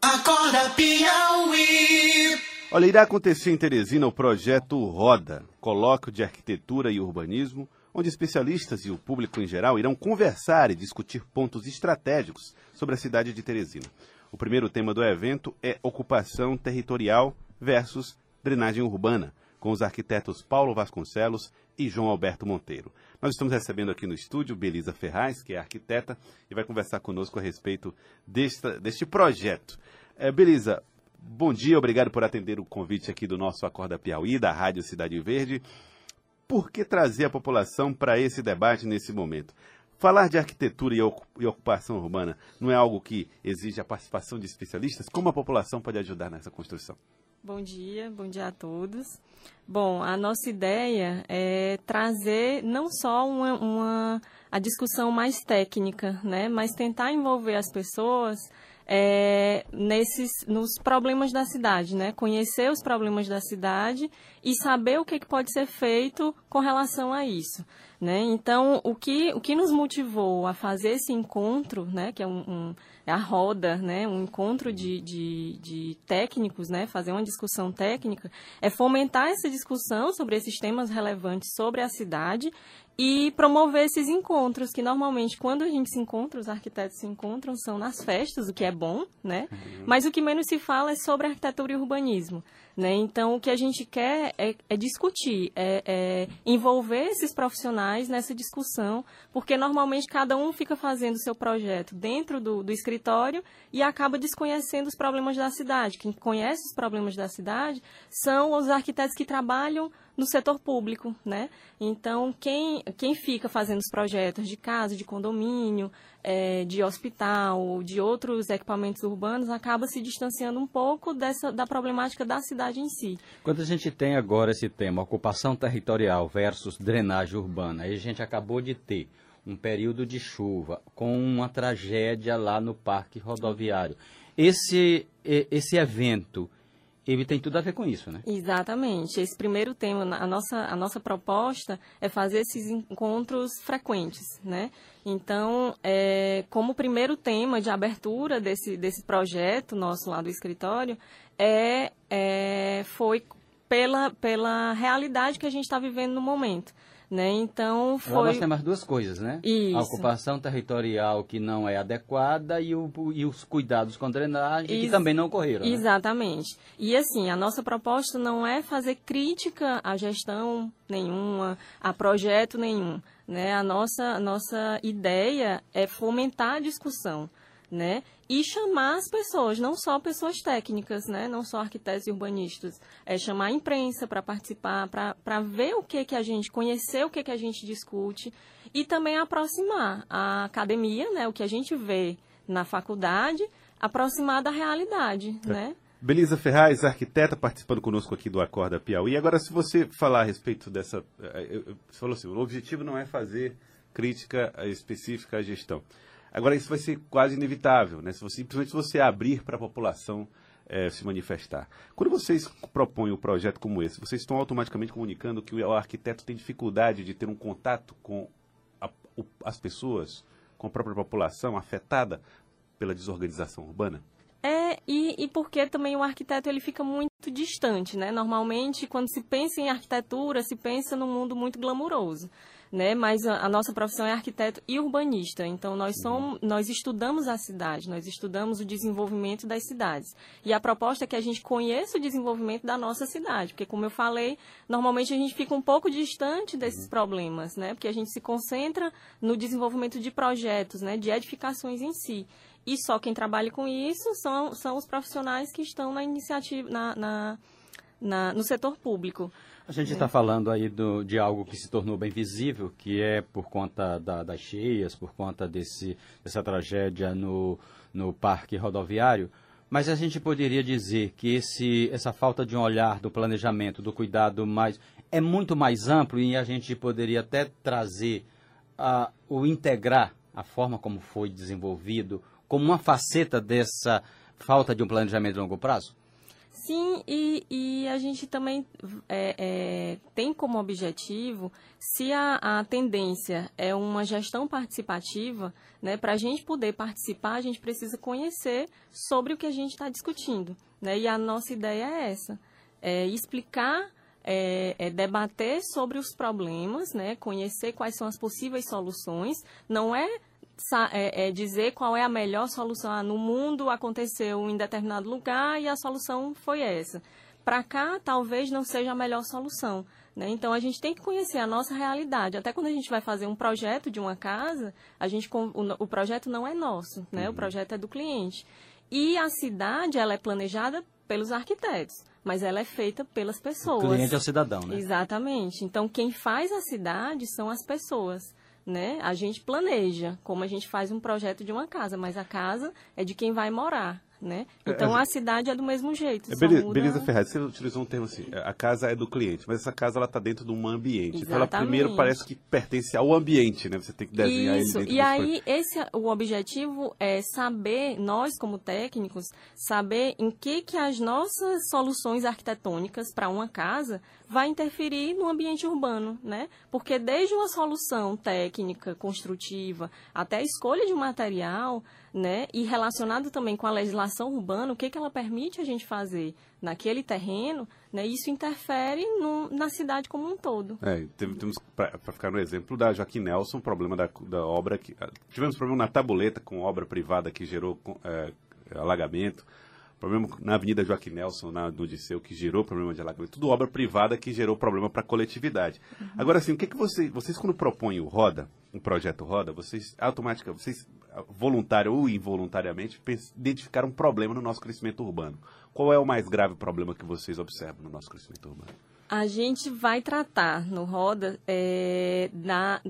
Acorda Piauí. Olha, irá acontecer em Teresina o projeto Roda, colóquio de arquitetura e urbanismo, onde especialistas e o público em geral irão conversar e discutir pontos estratégicos sobre a cidade de Teresina. O primeiro tema do evento é ocupação territorial versus drenagem urbana, com os arquitetos Paulo Vasconcelos e João Alberto Monteiro. Nós estamos recebendo aqui no estúdio Belisa Ferraz, que é arquiteta, e vai conversar conosco a respeito deste, deste projeto. É, Belisa, bom dia, obrigado por atender o convite aqui do nosso Acorda Piauí, da Rádio Cidade Verde. Por que trazer a população para esse debate nesse momento? Falar de arquitetura e ocupação urbana não é algo que exige a participação de especialistas? Como a população pode ajudar nessa construção? Bom dia, bom dia a todos. Bom, a nossa ideia é trazer não só uma, uma a discussão mais técnica, né, mas tentar envolver as pessoas é, nesses, nos problemas da cidade, né? Conhecer os problemas da cidade e saber o que, que pode ser feito com relação a isso. Né? Então, o que, o que nos motivou a fazer esse encontro, né, que é um, um é a roda, né, um encontro de, de, de, técnicos, né, fazer uma discussão técnica, é fomentar essa discussão sobre esses temas relevantes sobre a cidade e promover esses encontros, que normalmente quando a gente se encontra, os arquitetos se encontram, são nas festas, o que é bom, né? Uhum. Mas o que menos se fala é sobre arquitetura e urbanismo. Né? Então, o que a gente quer é, é discutir, é, é, envolver esses profissionais nessa discussão, porque normalmente cada um fica fazendo o seu projeto dentro do, do escritório e acaba desconhecendo os problemas da cidade. Quem conhece os problemas da cidade são os arquitetos que trabalham no setor público, né? Então, quem, quem fica fazendo os projetos de casa, de condomínio, é, de hospital, de outros equipamentos urbanos, acaba se distanciando um pouco dessa, da problemática da cidade em si. Quando a gente tem agora esse tema, ocupação territorial versus drenagem urbana, aí a gente acabou de ter um período de chuva com uma tragédia lá no parque rodoviário. Esse, esse evento ele tem tudo a ver com isso, né? Exatamente. Esse primeiro tema, a nossa, a nossa proposta é fazer esses encontros frequentes, né? Então, é, como primeiro tema de abertura desse, desse projeto nosso lá do escritório, é, é foi pela, pela realidade que a gente está vivendo no momento. Né? Então foi. Lá nós temos as duas coisas, né? Isso. A ocupação territorial que não é adequada e, o, e os cuidados com drenagem Ex que também não ocorreram. Né? Exatamente. Né? E assim, a nossa proposta não é fazer crítica à gestão nenhuma, a projeto nenhum. Né? A nossa, a nossa ideia é fomentar a discussão né? E chamar as pessoas, não só pessoas técnicas, né? Não só arquitetos e urbanistas, é chamar a imprensa para participar, para ver o que que a gente conhecer, o que que a gente discute e também aproximar a academia, né? O que a gente vê na faculdade, aproximar da realidade, é. né? Belisa Ferraz, arquiteta, participando conosco aqui do Acorda Piauí. Agora, se você falar a respeito dessa. Eh, você falou assim: o objetivo não é fazer crítica específica à gestão. Agora, isso vai ser quase inevitável, né? Se você, principalmente se você abrir para a população é, se manifestar. Quando vocês propõem um projeto como esse, vocês estão automaticamente comunicando que o arquiteto tem dificuldade de ter um contato com a, o, as pessoas, com a própria população afetada pela desorganização urbana? É, e, e porque também o arquiteto ele fica muito distante, né? Normalmente, quando se pensa em arquitetura, se pensa num mundo muito glamuroso né? Mas a, a, nossa profissão é arquiteto e urbanista. Então nós somos, nós estudamos a cidade, nós estudamos o desenvolvimento das cidades. E a proposta é que a gente conheça o desenvolvimento da nossa cidade, porque como eu falei, normalmente a gente fica um pouco distante desses problemas, né? Porque a gente se concentra no desenvolvimento de projetos, né? De edificações em si. E só quem trabalha com isso são, são os profissionais que estão na iniciativa, na, na, na no setor público. A gente está falando aí do, de algo que se tornou bem visível, que é por conta da, das cheias, por conta desse, dessa tragédia no, no parque rodoviário. Mas a gente poderia dizer que esse, essa falta de um olhar do planejamento, do cuidado mais. é muito mais amplo e a gente poderia até trazer uh, o integrar a forma como foi desenvolvido como uma faceta dessa falta de um planejamento a longo prazo? Sim, e, e a gente também é, é, tem como objetivo, se a, a tendência é uma gestão participativa, né, para a gente poder participar, a gente precisa conhecer sobre o que a gente está discutindo. Né, e a nossa ideia é essa, é explicar é, é, debater sobre os problemas, né, conhecer quais são as possíveis soluções. Não é é, é, dizer qual é a melhor solução. Ah, no mundo aconteceu em determinado lugar e a solução foi essa. Para cá, talvez não seja a melhor solução. Né? Então, a gente tem que conhecer a nossa realidade. Até quando a gente vai fazer um projeto de uma casa, a gente, o, o projeto não é nosso, né? Uhum. o projeto é do cliente. E a cidade, ela é planejada pelos arquitetos, mas ela é feita pelas pessoas. O cliente é o cidadão, né? Exatamente. Então, quem faz a cidade são as pessoas né? A gente planeja, como a gente faz um projeto de uma casa, mas a casa é de quem vai morar né? É, então a, a cidade é do mesmo jeito. É, beleza, muda... beleza, Ferraz, você utilizou um termo assim, a casa é do cliente, mas essa casa ela está dentro de um ambiente. Exatamente. Então ela primeiro parece que pertence ao ambiente, né? Você tem que desenhar Isso. ele E aí esse o objetivo é saber nós como técnicos saber em que que as nossas soluções arquitetônicas para uma casa vai interferir no ambiente urbano, né? Porque desde uma solução técnica, construtiva, até a escolha de um material, né? E relacionado também com a legislação urbana, o que, que ela permite a gente fazer naquele terreno, né? Isso interfere no, na cidade como um todo. É, temos, para ficar no exemplo da Joaquim Nelson, problema da, da obra que ah, tivemos problema na tabuleta com obra privada que gerou é, alagamento problema na Avenida Joaquim Nelson, na, no Disseu, que gerou problema de alagamento, tudo obra privada que gerou problema para a coletividade. Uhum. Agora, assim, o que, que você, vocês, quando propõem o Roda, um projeto Roda, vocês automaticamente, vocês, voluntário ou involuntariamente, identificaram um problema no nosso crescimento urbano. Qual é o mais grave problema que vocês observam no nosso crescimento urbano? A gente vai tratar no Roda é,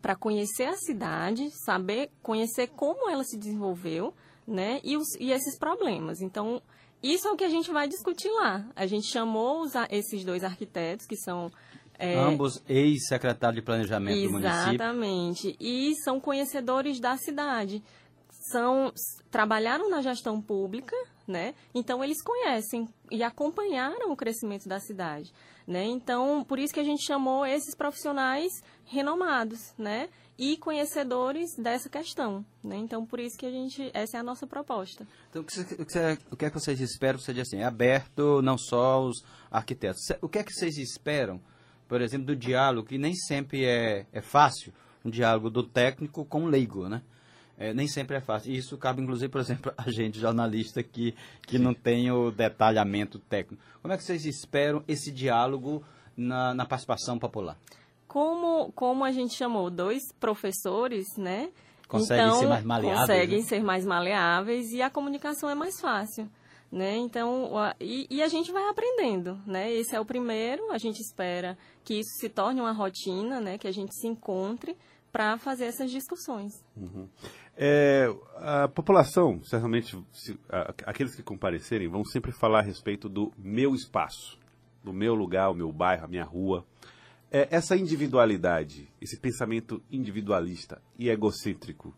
para conhecer a cidade, saber, conhecer como ela se desenvolveu, né, e, os, e esses problemas. Então, isso é o que a gente vai discutir lá. A gente chamou os, esses dois arquitetos, que são. É, Ambos ex-secretário de planejamento do município. Exatamente. E são conhecedores da cidade. São, trabalharam na gestão pública, né? Então eles conhecem e acompanharam o crescimento da cidade, né? Então, por isso que a gente chamou esses profissionais renomados, né? e conhecedores dessa questão. Né? Então, por isso que a gente, essa é a nossa proposta. Então, o que, você, o que é que vocês esperam? Você diz assim, aberto não só os arquitetos. O que é que vocês esperam, por exemplo, do diálogo, que nem sempre é, é fácil, um diálogo do técnico com o leigo, né? É, nem sempre é fácil. Isso cabe, inclusive, por exemplo, a gente, jornalista, que, que não tem o detalhamento técnico. Como é que vocês esperam esse diálogo na, na participação popular? como, como a gente chamou dois professores, né? Conseguem então, ser mais maleáveis. Conseguem né? ser mais maleáveis e a comunicação é mais fácil. Né? Então, a, e, e, a gente vai aprendendo, né? Esse é o primeiro, a gente espera que isso se torne uma rotina, né? Que a gente se encontre para fazer essas discussões. Uhum. É, a população, certamente, se, a, aqueles que comparecerem, vão sempre falar a respeito do meu espaço, do meu lugar, o meu bairro, a minha rua. É, essa individualidade, esse pensamento individualista e egocêntrico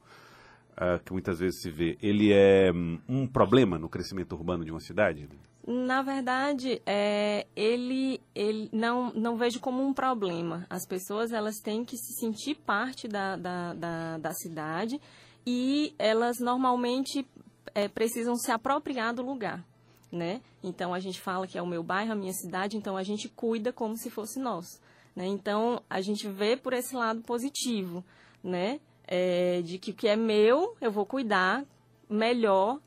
uh, que muitas vezes se vê, ele é um, um problema no crescimento urbano de uma cidade? Na verdade, é, ele, ele não, não vejo como um problema. As pessoas elas têm que se sentir parte da, da, da, da cidade e elas normalmente é, precisam se apropriar do lugar. Né? Então a gente fala que é o meu bairro, a minha cidade, então a gente cuida como se fosse nosso. Né? Então, a gente vê por esse lado positivo, né? É, de que o que é meu, eu vou cuidar melhor.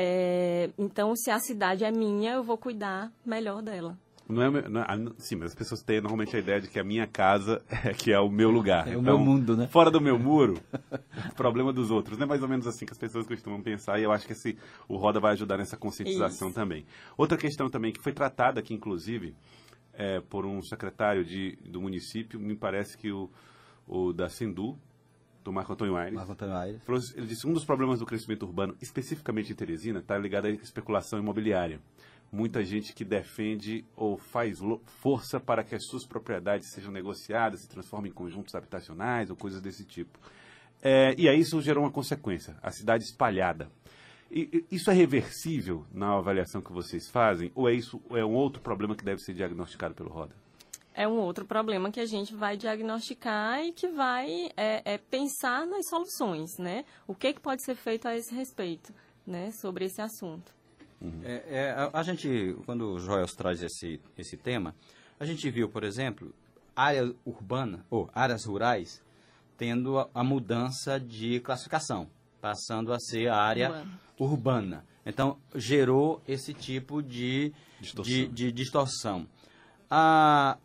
É, então, se a cidade é minha, eu vou cuidar melhor dela. Não é, não é, sim, mas as pessoas têm normalmente a ideia de que a minha casa é que é o meu lugar. É então, o meu mundo, né? Fora do meu muro, problema dos outros. É mais ou menos assim que as pessoas costumam pensar e eu acho que esse, o Roda vai ajudar nessa conscientização Isso. também. Outra questão também que foi tratada aqui, inclusive, é, por um secretário de, do município, me parece que o, o da Sendu, do Marco Antônio Aires. Marco Antônio Aires. Ele disse um dos problemas do crescimento urbano, especificamente em Teresina, está ligado à especulação imobiliária. Muita gente que defende ou faz força para que as suas propriedades sejam negociadas, se transformem em conjuntos habitacionais ou coisas desse tipo. É, e aí isso gerou uma consequência, a cidade espalhada. E, isso é reversível na avaliação que vocês fazem? Ou é isso é um outro problema que deve ser diagnosticado pelo Roda? É um outro problema que a gente vai diagnosticar e que vai é, é pensar nas soluções, né? O que, que pode ser feito a esse respeito, né? Sobre esse assunto. Uhum. É, é, a, a, gente, quando o Joel traz esse, esse tema, a gente viu, por exemplo, área urbana, ou áreas rurais, tendo a, a mudança de classificação, passando a ser a área urbana. urbana. Então, gerou esse tipo de distorção. De, de distorção. A,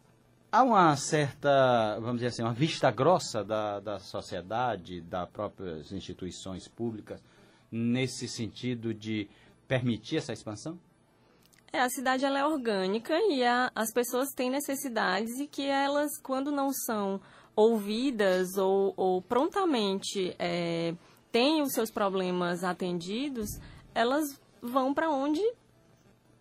há uma certa, vamos dizer assim, uma vista grossa da, da sociedade, das próprias instituições públicas, nesse sentido de permitir essa expansão? É, a cidade ela é orgânica e a, as pessoas têm necessidades e que elas, quando não são ouvidas ou, ou prontamente é, têm os seus problemas atendidos, elas vão para onde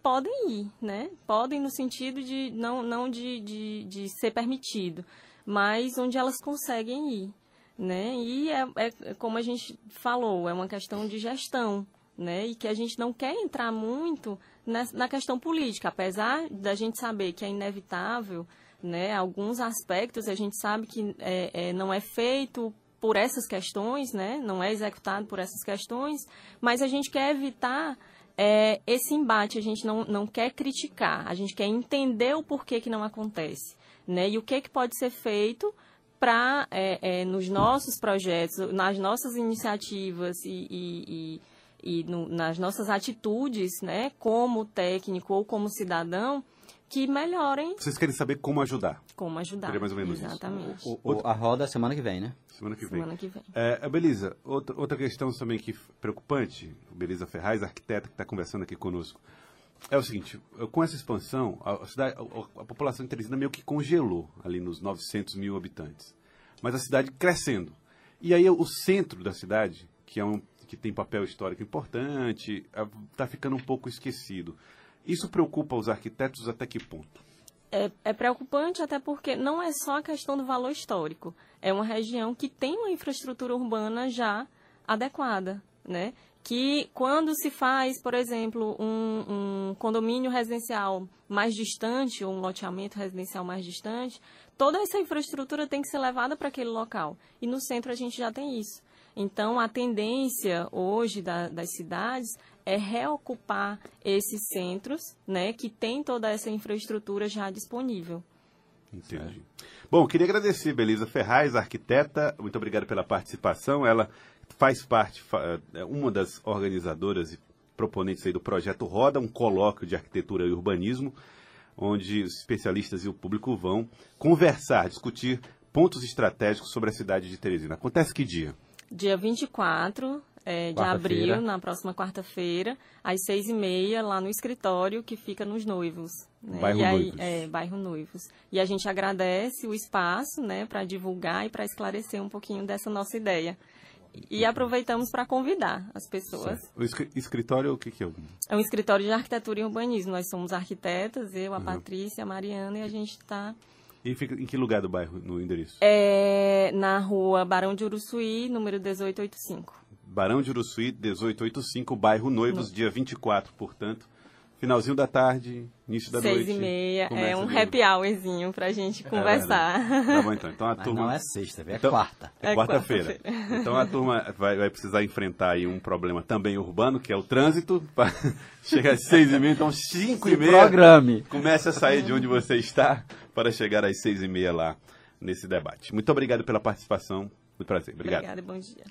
podem ir, né? Podem no sentido de não, não de, de, de ser permitido, mas onde elas conseguem ir, né? E é, é, como a gente falou, é uma questão de gestão, né? E que a gente não quer entrar muito na, na questão política, apesar da gente saber que é inevitável, né? Alguns aspectos a gente sabe que é, é, não é feito por essas questões, né? Não é executado por essas questões, mas a gente quer evitar é, esse embate a gente não, não quer criticar, a gente quer entender o porquê que não acontece, né? E o que, que pode ser feito para, é, é, nos nossos projetos, nas nossas iniciativas e, e, e, e no, nas nossas atitudes, né? Como técnico ou como cidadão, que melhorem. Vocês querem saber como ajudar? Como ajudar. Seria mais ou menos Exatamente. isso. O, o, a roda é semana que vem, né? Semana que vem. Semana que vem. É, Belisa, outra, outra questão também que preocupante, Belisa Ferraz, arquiteta que está conversando aqui conosco, é o seguinte, com essa expansão, a, cidade, a, a população de Teresina meio que congelou ali nos 900 mil habitantes. Mas a cidade crescendo. E aí o centro da cidade, que é um que tem papel histórico importante, está ficando um pouco esquecido. Isso preocupa os arquitetos até que ponto? É, é, preocupante até porque não é só a questão do valor histórico. É uma região que tem uma infraestrutura urbana já adequada, né? Que quando se faz, por exemplo, um, um condomínio residencial mais distante, ou um loteamento residencial mais distante, toda essa infraestrutura tem que ser levada para aquele local. E no centro a gente já tem isso. Então, a tendência hoje da, das cidades é reocupar esses centros, né, que tem toda essa infraestrutura já disponível. Entendi. Bom, queria agradecer Belisa Ferraz, arquiteta, muito obrigado pela participação. Ela faz parte, é uma das organizadoras e proponentes aí do projeto Roda, um colóquio de arquitetura e urbanismo, onde os especialistas e o público vão conversar, discutir pontos estratégicos sobre a cidade de Teresina. Acontece que dia? Dia 24 é, de abril, na próxima quarta-feira, às seis e meia, lá no escritório que fica nos Noivos. Né? Bairro aí, Noivos. É, bairro Noivos. E a gente agradece o espaço né, para divulgar e para esclarecer um pouquinho dessa nossa ideia. E aproveitamos para convidar as pessoas. Certo. O escritório, o que, que é? É um escritório de arquitetura e urbanismo. Nós somos arquitetas, eu, a uhum. Patrícia, a Mariana, e a gente está e fica em que lugar do bairro, no endereço? É na rua Barão de Uruçuí, número 1885. Barão de Uruçuí, 1885, bairro Noivos, no. dia 24, portanto. Finalzinho da tarde, início da Seis noite. Seis e meia, é um happy hourzinho pra gente é conversar. É, tá bom, então. então a Mas turma... não é sexta, é então, quarta. É, é quarta-feira. Quarta então a turma vai, vai, precisar enfrentar aí um problema também urbano, que é o trânsito. chegar às seis e meia, então cinco e meia. Programe. Comece a sair de onde você está para chegar às seis e meia lá nesse debate. Muito obrigado pela participação. Muito prazer. Obrigado. Obrigada, bom dia.